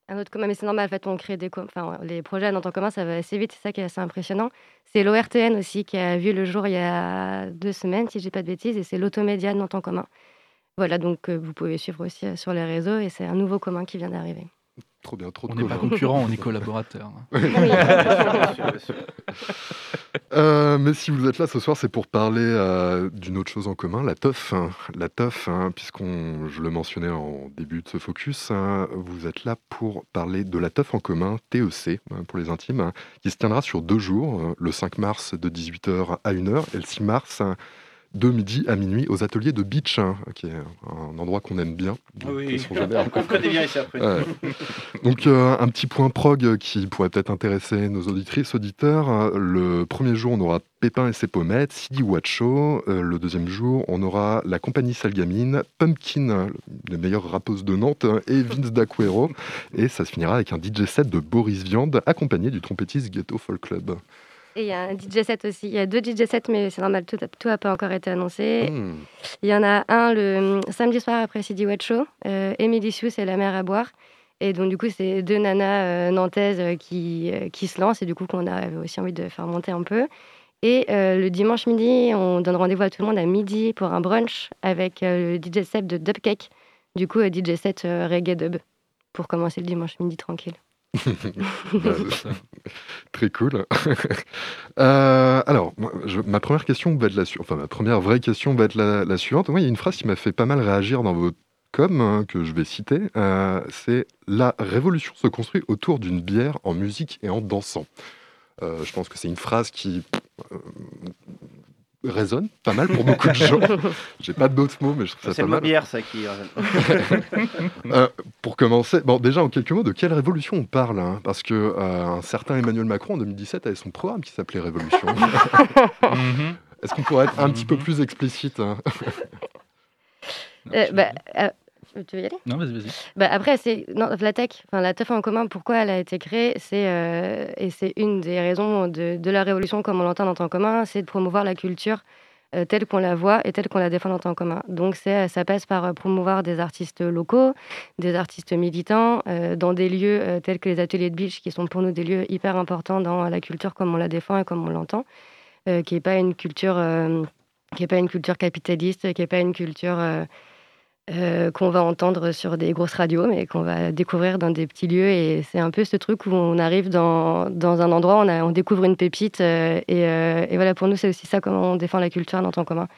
Un autre commun, mais c'est normal, en fait, on crée des enfin, les projets à Nantes en commun, ça va assez vite, c'est ça qui est assez impressionnant. C'est l'ORTN aussi qui a vu le jour il y a deux semaines, si je dis pas de bêtises, et c'est l'Automédia de Nantes en commun. Voilà, donc euh, vous pouvez suivre aussi euh, sur les réseaux, et c'est un nouveau commun qui vient d'arriver. Trop bien, trop de On n'est pas communs. concurrents, on est collaborateurs. Euh, mais si vous êtes là ce soir, c'est pour parler euh, d'une autre chose en commun, la teuf. hein. La teuf, hein, puisqu'on, je le mentionnais en début de ce focus, hein, vous êtes là pour parler de la teuf en commun, TEC hein, pour les intimes, hein, qui se tiendra sur deux jours, le 5 mars de 18h à 1h et le 6 mars hein, de midi à minuit aux ateliers de Beach, hein, qui est un endroit qu'on aime bien. Oui, façon générale. on connaît bien ici après. Ouais. Donc euh, un petit point prog qui pourrait peut-être intéresser nos auditrices, auditeurs. Le premier jour, on aura Pépin et ses pommettes, Sidi Wacho. Euh, le deuxième jour, on aura la compagnie Salgamine, Pumpkin, les meilleures rappeuses de Nantes, euh, et Vince D'Aquero. Et ça se finira avec un DJ set de Boris Viande, accompagné du trompettiste Ghetto Folk Club. Et il y a un DJ set aussi. Il y a deux DJ sets, mais c'est normal, tout n'a pas encore été annoncé. Hmm. Il y en a un le hum, samedi soir après Sidi Watch Show. Euh, Émilie Sue, c'est la mer à boire. Et donc, du coup, c'est deux nanas euh, nantaises euh, qui, euh, qui se lancent et du coup, qu'on a aussi envie de faire monter un peu. Et euh, le dimanche midi, on donne rendez-vous à tout le monde à midi pour un brunch avec euh, le DJ set de Dubcake. Du coup, euh, DJ set euh, reggae dub pour commencer le dimanche midi tranquille. Bah, Très cool. Euh, alors, ma première question va être la su- enfin ma première vraie question va être la, suivante. Moi, il y a une phrase qui m'a fait pas mal réagir dans votre com hein, que je vais citer. Euh, c'est la révolution se construit autour d'une bière en musique et en dansant. Euh, je pense que c'est une phrase qui résonne pas mal pour beaucoup de gens. J'ai pas d'autres mots, mais je trouve ça C'est pas ma mal. bière, ça qui. Euh, pour commencer, bon, déjà en quelques mots, de quelle révolution on parle hein Parce que euh, un certain Emmanuel Macron en 2017 avait son programme qui s'appelait Révolution. Mhm. Est-ce qu'on pourrait être un petit peu plus explicite hein? Euh, bah, euh, tu veux y aller? Non, vas-y, vas-y. Bah après, c'est non, la tech, enfin la teuf en commun, pourquoi elle a été créée, c'est euh, et c'est une des raisons de, de la révolution comme on l'entend en temps commun, c'est de promouvoir la culture euh, telle qu'on la voit et telle qu'on la défend en temps commun. Donc c'est ça passe par euh, promouvoir des artistes locaux, des artistes militants euh, dans des lieux euh, tels que les ateliers de beach qui sont pour nous des lieux hyper importants dans la culture comme on la défend et comme on l'entend, euh, qui est pas une culture euh, qui est pas une culture capitaliste, qui est pas une culture euh, euh, qu'on va entendre sur des grosses radios, mais qu'on va découvrir dans des petits lieux. Et c'est un peu ce truc où on arrive dans, dans un endroit, on, a, on découvre une pépite. euh, et, euh, et voilà, pour nous, c'est aussi ça comment on défend la culture dans temps commun.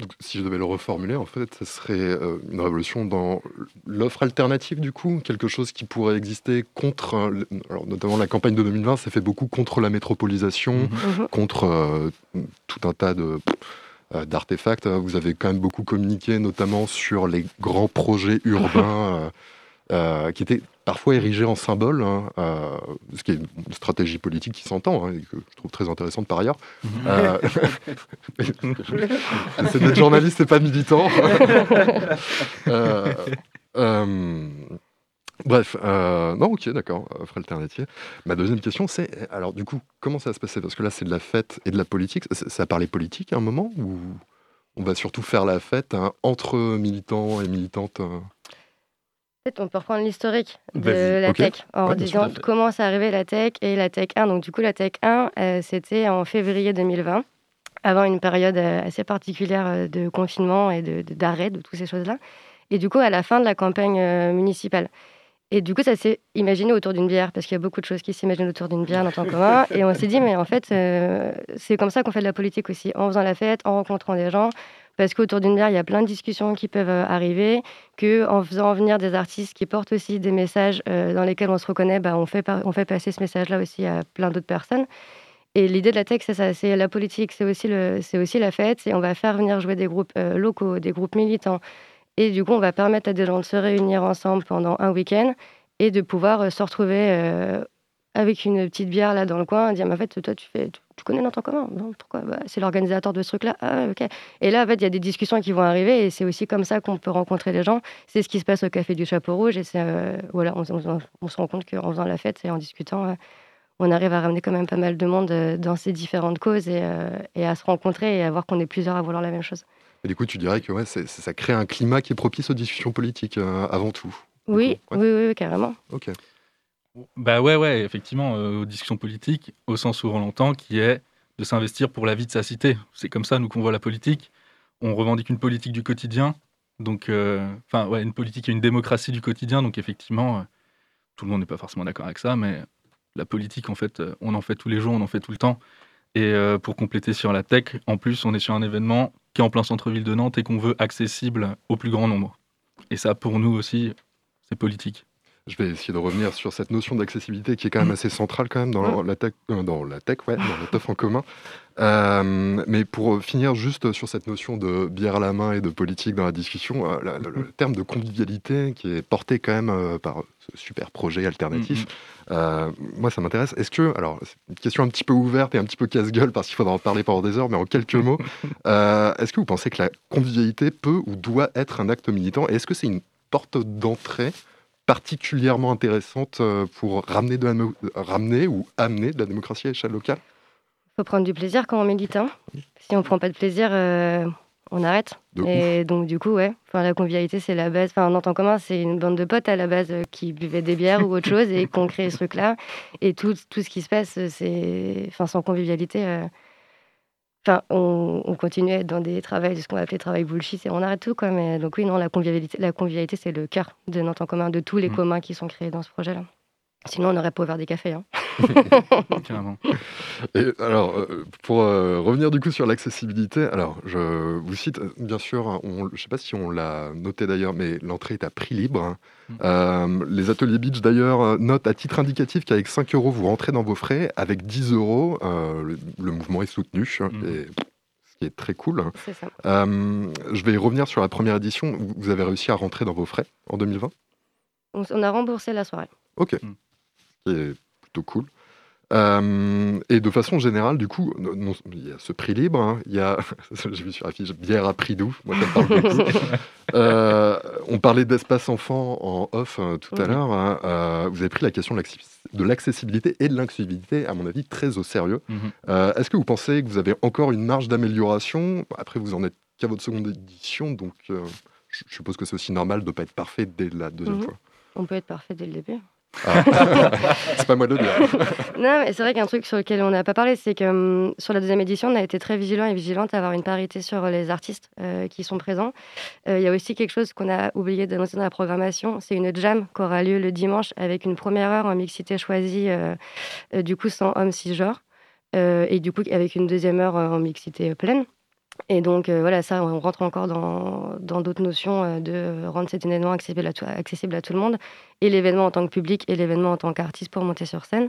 Donc, si je devais le reformuler, en fait, ça serait une révolution dans l'offre alternative, du coup, quelque chose qui pourrait exister contre, le- alors, notamment la campagne de 2020, ça fait beaucoup contre la métropolisation, Mhm. contre tout un tas de d'artefacts. Vous avez quand même beaucoup communiqué, notamment sur les grands projets urbains euh, euh, qui étaient parfois érigés en symbole, hein, euh, ce qui est une stratégie politique qui s'entend hein, et que je trouve très intéressante par ailleurs. Euh, C'est d'être journaliste et pas militant. Euh, euh, Bref, euh, non, ok, d'accord, offre alternative. Ma deuxième question, c'est, alors du coup, comment ça va se passer? Parce que là, c'est de la fête et de la politique. Ça, ça a parlé politique à un moment ou on va surtout faire la fête hein, entre militants et militantes euh? Peut-être on peut reprendre l'historique de la tech en Ouais, disant comment c'est arrivé la tech et la tech 1. Donc du coup, la tech 1, euh, c'était en février 2020, avant une période euh, assez particulière euh, de confinement et de- de- d'arrêt de, toutes ces choses-là. Et du coup, à la fin de la campagne euh, municipale. Et du coup, ça s'est imaginé autour d'une bière, parce qu'il y a beaucoup de choses qui s'imaginent autour d'une bière dans temps commun. Et on s'est dit, mais en fait, euh, c'est comme ça qu'on fait de la politique aussi, en faisant la fête, en rencontrant des gens. Parce qu'autour d'une bière, il y a plein de discussions qui peuvent euh, arriver, qu'en faisant venir des artistes qui portent aussi des messages euh, dans lesquels on se reconnaît, bah, on, fait passer ce message-là aussi à plein d'autres personnes. Et l'idée de la tech, c'est ça, c'est la politique, c'est aussi, le, la fête, c'est on va faire venir jouer des groupes locaux, des groupes militants. Et du coup, on va permettre à des gens de se réunir ensemble pendant un week-end et de pouvoir euh, se retrouver euh, avec une petite bière là dans le coin, dire, mais en fait, toi, tu, connais ton commun pourquoi? Bah, C'est l'organisateur de ce truc-là. Ah, ok. Et là, en fait, il y a des discussions qui vont arriver et c'est aussi comme ça qu'on peut rencontrer les gens. C'est ce qui se passe au Café du Chapeau Rouge et euh, voilà, on, se rend compte qu'en faisant la fête et en discutant, on arrive à ramener quand même pas mal de monde dans ces différentes causes et, et à se rencontrer et à voir qu'on est plusieurs à vouloir la même chose. Et du coup, tu dirais que ouais, c'est- ça crée un climat qui est propice aux discussions politiques euh, avant tout. Oui, oui, oui, oui, carrément. Ok. Bah ouais, ouais, effectivement, euh, aux discussions politiques, au sens où on l'entend, qui est de s'investir pour la vie de sa cité. C'est comme ça, nous, qu'on voit la politique. On revendique une politique du quotidien, donc, euh, enfin, ouais, une politique et une démocratie du quotidien, donc effectivement, euh, tout le monde n'est pas forcément d'accord avec ça, mais la politique, en fait, euh, on en fait tous les jours, on en fait tout le temps. Et euh, pour compléter sur la tech, en plus, on est sur un événement en plein centre-ville de Nantes et qu'on veut accessible au plus grand nombre. Et ça, pour nous aussi, c'est politique. Je vais essayer de revenir sur cette notion d'accessibilité qui est quand même assez centrale quand même dans la tech, euh, dans la tech, ouais, dans la teuf en commun. Euh, mais pour finir juste sur cette notion de bière à la main et de politique dans la discussion, euh, la- le, le terme de convivialité qui est porté quand même euh, par ce super projet alternatif, euh, moi ça m'intéresse. Est-ce que, alors c'est une question un petit peu ouverte et un petit peu casse-gueule parce qu'il faudra en parler pendant des heures, mais en quelques mots, euh, est-ce que vous pensez que la convivialité peut ou doit être un acte militant Et est-ce que c'est une porte d'entrée particulièrement intéressante euh, pour ramener, de la ramener ou amener de la démocratie à l'échelle locale? Faut prendre du plaisir quand on milite. hein. Si on prend pas de plaisir, euh, on arrête. De et donc, du coup, ouais, enfin, la convivialité, c'est la base. Enfin, en temps commun, c'est une bande de potes à la base euh, qui buvaient des bières ou autre chose et qui ont créé ce truc-là. Et tout, tout ce qui se passe, c'est. Enfin, sans convivialité. euh, Enfin, on, on continue à être dans des travails, ce qu'on va appeler travail bullshit, et on arrête tout, quoi. Mais donc, oui, non, la convivialité, la convivialité c'est le cœur de Nantes en commun, de tous les communs qui sont créés dans ce projet-là. Sinon, on n'aurait pas ouvert des cafés. Hein. Et alors, euh, pour euh, revenir du coup sur l'accessibilité, alors je vous cite, euh, bien sûr, on- je ne sais pas si on l'a noté d'ailleurs, mais l'entrée est à prix libre. hein. Euh, les ateliers Beach d'ailleurs notent à titre indicatif qu'avec 5 euros, vous rentrez dans vos frais. Avec 10 euros, euh, le, le mouvement est soutenu, hein, et, ce qui est très cool. C'est ça. Euh, je vais revenir sur la première édition. Vous- avez réussi à rentrer dans vos frais en 2020 On, on a remboursé la soirée. Ok. Qui est plutôt cool. Euh, et de façon générale, du coup, non- il y a ce prix libre, hein, il y a, j'ai vu sur la fiche, bière à prix doux, moi ça me parle beaucoup. Euh, on parlait d'espace enfant en off euh, tout à l'heure. hein, euh, vous avez pris la question de l'accessi- de l'accessibilité et de l'inclusivité, à mon avis, très au sérieux. Mhm. Est-ce que vous pensez que vous avez encore une marge d'amélioration? Après, vous en êtes qu'à votre seconde édition, donc je je suppose que c'est aussi normal de ne pas être parfait dès la deuxième Mhm. fois. On peut être parfait dès le début. Ah. c'est pas moi de le dire. Non, mais c'est vrai qu'un truc sur lequel on n'a pas parlé, c'est que hum, sur la deuxième édition, on a été très vigilant et vigilante à avoir une parité sur les artistes euh, qui sont présents. Euh, Il y a aussi quelque chose qu'on a oublié d'annoncer dans la programmation, c'est une jam qui aura lieu le dimanche avec une première heure en mixité choisie, euh, euh, du coup sans homme cisgenre, euh, et du coup avec une deuxième heure euh, en mixité pleine. Et donc euh, voilà, ça, on rentre encore dans d'autres notions euh, de rendre cet événement accessible à, tout, accessible à tout le monde, et l'événement en tant que public et l'événement en tant qu'artiste pour monter sur scène.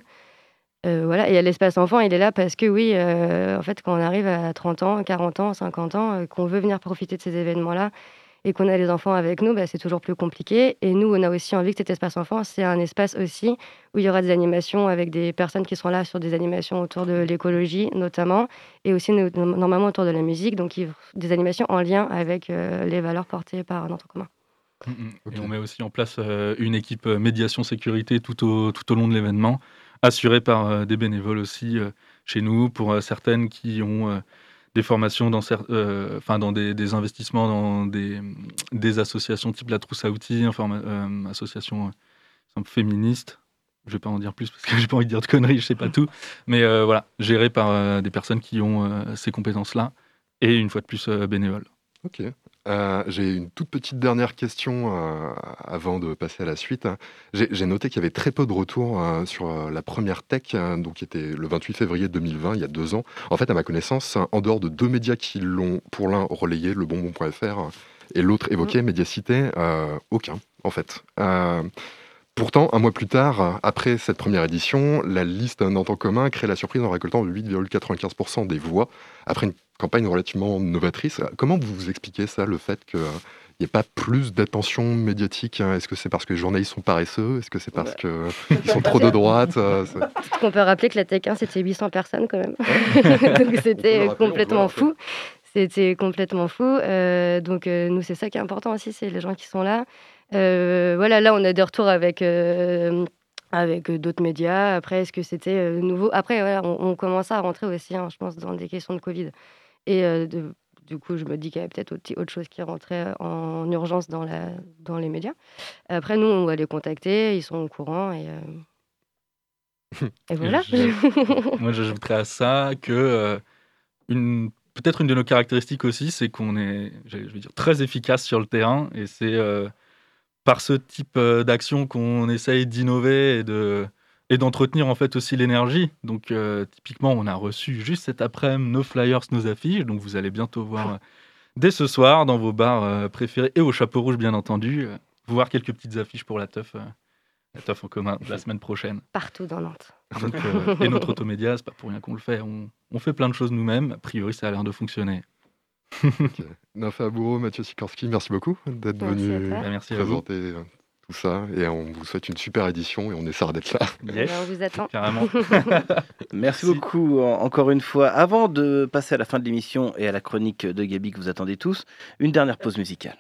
Euh, voilà, et l'espace enfant, il est là parce que oui, en fait, quand on arrive à 30 ans, 40 ans, 50 ans, qu'on veut venir profiter de ces événements-là et qu'on a les enfants avec nous, bah, c'est toujours plus compliqué. Et nous, on a aussi envie que cet espace enfant, c'est un espace aussi où il y aura des animations avec des personnes qui seront là sur des animations autour de l'écologie notamment, et aussi no- normalement autour de la musique, donc des animations en lien avec euh, les valeurs portées par notre commun. Mm, mm. Et on met aussi en place euh, une équipe euh, médiation sécurité tout au, tout au long de l'événement, assurée par euh, des bénévoles aussi euh, chez nous, pour euh, certaines qui ont euh, des formations dans, euh, dans des, des investissements dans des, des associations type la trousse à outils, enfin, euh, euh, féministe. Je vais pas en dire plus parce que j'ai pas envie de dire de conneries, je sais pas tout. Mais euh, voilà, géré par euh, des personnes qui ont ces compétences-là et une fois de plus bénévoles. Ok. Euh, J'ai une toute petite dernière question euh, avant de passer à la suite. J'ai noté qu'il y avait très peu de retours euh, sur la première tech, donc qui était le 28 février 2020, il y a deux ans. En fait, à ma connaissance, en dehors de deux médias qui l'ont pour l'un relayé, le bonbon.fr, et l'autre évoqué, Médiacité, euh, aucun, en fait. Pourtant, un mois plus tard, après cette première édition, la liste d'un entente commun crée la surprise en récoltant 8,95% des voix après une campagne relativement novatrice. Comment vous vous expliquez ça, le fait qu'il n'y ait pas plus d'attention médiatique hein? Est-ce que c'est parce que les journalistes sont paresseux? Est-ce que c'est parce qu'ils sont trop de droite Euh, Parce qu'on peut rappeler que la Tech 1, c'était 800 personnes quand même. donc c'était complètement fou. C'était complètement fou. Euh, donc euh, nous, c'est ça qui est important aussi, c'est les gens qui sont là. Euh, voilà, là, on a des retours avec, euh, avec d'autres médias. Après, est-ce que c'était euh, nouveau? Après, voilà, on, on commence à rentrer aussi, hein, je pense, dans des questions de Covid. Et de- du coup, je me dis qu'il y avait peut-être autre, chose qui rentrait en urgence dans, la, dans les médias. Après, nous, on va les contacter, ils sont au courant. Et, et voilà. Je- Moi, j'ajouterais à ça que euh, une peut-être une de nos caractéristiques aussi, c'est qu'on est, je veux dire, très efficace sur le terrain, et c'est euh, par ce type d'action qu'on essaye d'innover et de et d'entretenir en fait aussi l'énergie. Donc euh, typiquement, on a reçu juste cet après-midi nos flyers, nos affiches, donc vous allez bientôt voir euh, dès ce soir dans vos bars euh, préférés et au chapeau rouge bien entendu, euh, voir quelques petites affiches pour la teuf. euh, la teuf en commun la semaine prochaine. Partout dans Nantes. Donc, euh, et notre automédia, c'est pas pour rien qu'on le fait. On, on fait plein de choses nous-mêmes. A priori, ça a l'air de fonctionner. Ok. Nafa Bourreau, Mathieu Sikorski, merci beaucoup d'être venu. Bah, merci à vous. présenter tout ça. Et on vous souhaite une super édition et on essaiera d'être là. Yes, Alors, on vous attend. carrément. Merci beaucoup en- encore une fois. Avant de passer à la fin de l'émission et à la chronique de Gabi que vous attendez tous, une dernière pause musicale.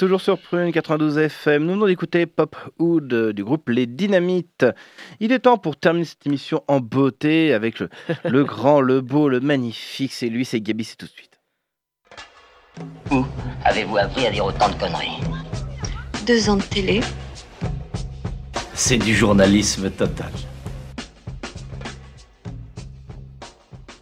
Toujours sur Prune 92 FM. Nous venons d'écouter Pop Hood du groupe Les Dynamites. Il est temps pour terminer cette émission en beauté avec le, le grand, le beau, le magnifique. C'est lui, c'est Gabi, c'est tout de suite. Où avez-vous appris à dire autant de conneries? Deux ans de télé. C'est du journalisme total.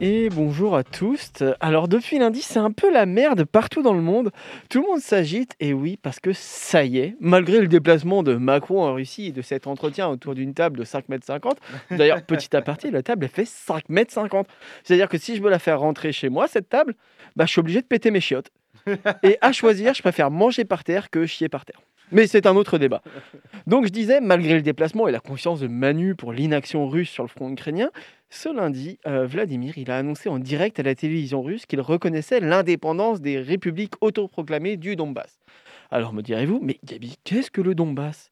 Et bonjour à tous. Alors depuis lundi, c'est un peu la merde partout dans le monde. Tout le monde s'agite, et oui, parce que ça y est, malgré le déplacement de Macron en Russie et de cet entretien autour d'une table de 5,50 m, d'ailleurs, petit aparté, la table, elle fait 5,50 m. C'est-à-dire que si je veux la faire rentrer chez moi, cette table, bah, je suis obligé de péter mes chiottes. Et à choisir, je préfère manger par terre que chier par terre. Mais c'est un autre débat. Donc je disais, malgré le déplacement et la confiance de Manu pour l'inaction russe sur le front ukrainien, ce lundi, euh, Vladimir il a annoncé en direct à la télévision russe qu'il reconnaissait l'indépendance des républiques autoproclamées du Donbass. Alors me direz-vous, mais Gabi, qu'est-ce que le Donbass?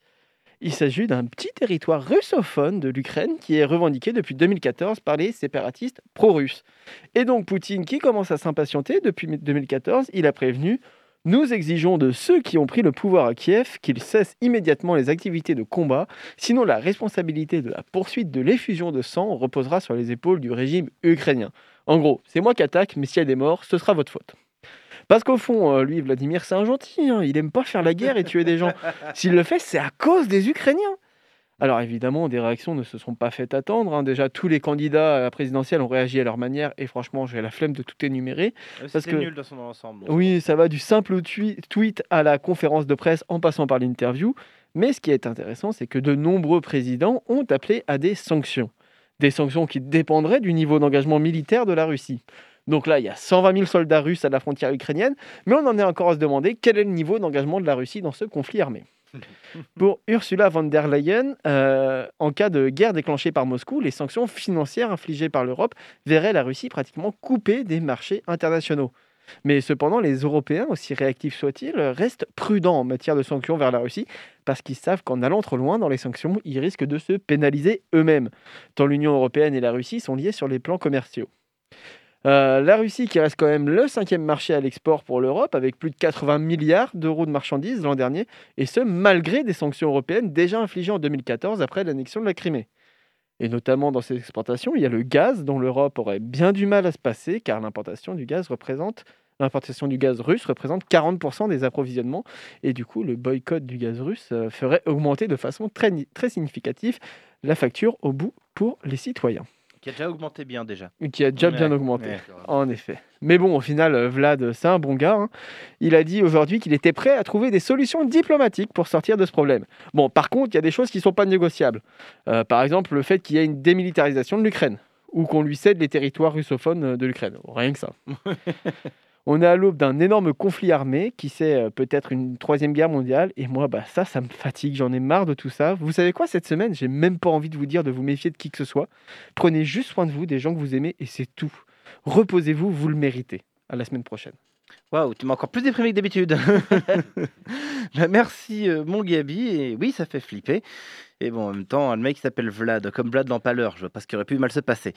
Il s'agit d'un petit territoire russophone de l'Ukraine qui est revendiqué depuis 2014 par les séparatistes pro-russes. Et donc Poutine, qui commence à s'impatienter depuis 2014, il a prévenu nous exigeons de ceux qui ont pris le pouvoir à Kiev qu'ils cessent immédiatement les activités de combat, sinon la responsabilité de la poursuite de l'effusion de sang reposera sur les épaules du régime ukrainien. En gros, c'est moi qui attaque, mais s'il y a des morts, ce sera votre faute. Parce qu'au fond, euh, lui, Vladimir, c'est un gentil, hein, il aime pas faire la guerre et tuer des gens. S'il le fait, c'est à cause des Ukrainiens. Alors évidemment, des réactions ne se sont pas faites attendre. hein. Déjà, tous les candidats à la présidentielle ont réagi à leur manière et franchement, j'ai la flemme de tout énumérer. Euh, parce C'était que- nul dans son ensemble. Oui, ça va du simple tweet à la conférence de presse en passant par l'interview. Mais ce qui est intéressant, c'est que de nombreux présidents ont appelé à des sanctions. Des sanctions qui dépendraient du niveau d'engagement militaire de la Russie. Donc là, il y a 120 000 soldats russes à la frontière ukrainienne, mais on en est encore à se demander quel est le niveau d'engagement de la Russie dans ce conflit armé. Pour Ursula von der Leyen, euh, en cas de guerre déclenchée par Moscou, les sanctions financières infligées par l'Europe verraient la Russie pratiquement coupée des marchés internationaux. Mais cependant, les Européens, aussi réactifs soient-ils, restent prudents en matière de sanctions vers la Russie, parce qu'ils savent qu'en allant trop loin dans les sanctions, ils risquent de se pénaliser eux-mêmes, tant l'Union européenne et la Russie sont liés sur les plans commerciaux. Euh, la Russie qui reste quand même le cinquième marché à l'export pour l'Europe, avec plus de 80 milliards d'euros de marchandises l'an dernier, et ce malgré des sanctions européennes déjà infligées en 2014 après l'annexion de la Crimée. Et notamment dans ces exportations, il y a le gaz dont l'Europe aurait bien du mal à se passer, car l'importation du gaz russe représente 40% des approvisionnements et du coup le boycott du gaz russe euh, ferait augmenter de façon très significative la facture au bout pour les citoyens Qui a déjà augmenté bien déjà. qui a déjà Ouais, bien augmenté, ouais. en effet. Mais bon, au final, euh, Vlad, c'est un bon gars. hein. Il a dit aujourd'hui qu'il était prêt à trouver des solutions diplomatiques pour sortir de ce problème. Bon, par contre, il y a des choses qui ne sont pas négociables. Euh, par exemple, le fait qu'il y ait une démilitarisation de l'Ukraine, ou qu'on lui cède les territoires russophones euh, de l'Ukraine. Rien que ça. On est à l'aube d'un énorme conflit armé qui c'est euh, peut-être une troisième guerre mondiale. Et moi, bah ça, ça me fatigue. J'en ai marre de tout ça. Vous savez quoi cette semaine? J'ai même pas envie de vous dire de vous méfier de qui que ce soit. Prenez juste soin de vous, des gens que vous aimez, et c'est tout. Reposez-vous, vous le méritez. À la semaine prochaine. Waouh, tu m'as encore plus déprimé que d'habitude. Bah, merci, euh, mon Gabi. Et oui, ça fait flipper. Et bon, en même temps, le mec s'appelle Vlad, comme Vlad l'Empaleur. Je vois pas ce qui aurait pu mal se passer.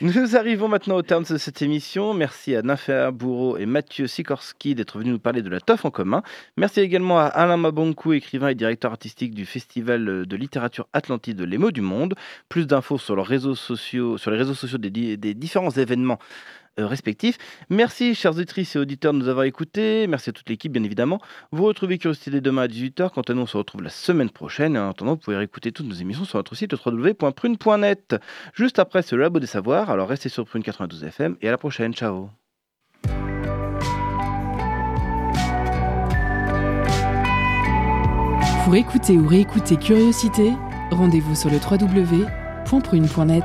Nous arrivons maintenant au terme de cette émission. Merci à Nymphéa Bourreau et Mathieu Sikorski d'être venus nous parler de la teuf en commun. Merci également à Alain Mabonkou, écrivain et directeur artistique du Festival de littérature Atlantide Les mots du monde. Plus d'infos sur, leurs réseaux sociaux, sur les réseaux sociaux des, di- des différents événements respectifs. Merci, chers auditrices et auditeurs, de nous avoir écoutés. Merci à toute l'équipe, bien évidemment. Vous retrouvez Curiosité demain à 18h. Quant à nous, on se retrouve la semaine prochaine. Et en attendant, vous pouvez réécouter toutes nos émissions sur notre site www.prune.net. Juste après, le Labo des Savoirs. Alors restez sur Prune 92 FM et à la prochaine. Ciao. Pour écouter ou réécouter Curiosité, rendez-vous sur le www.prune.net.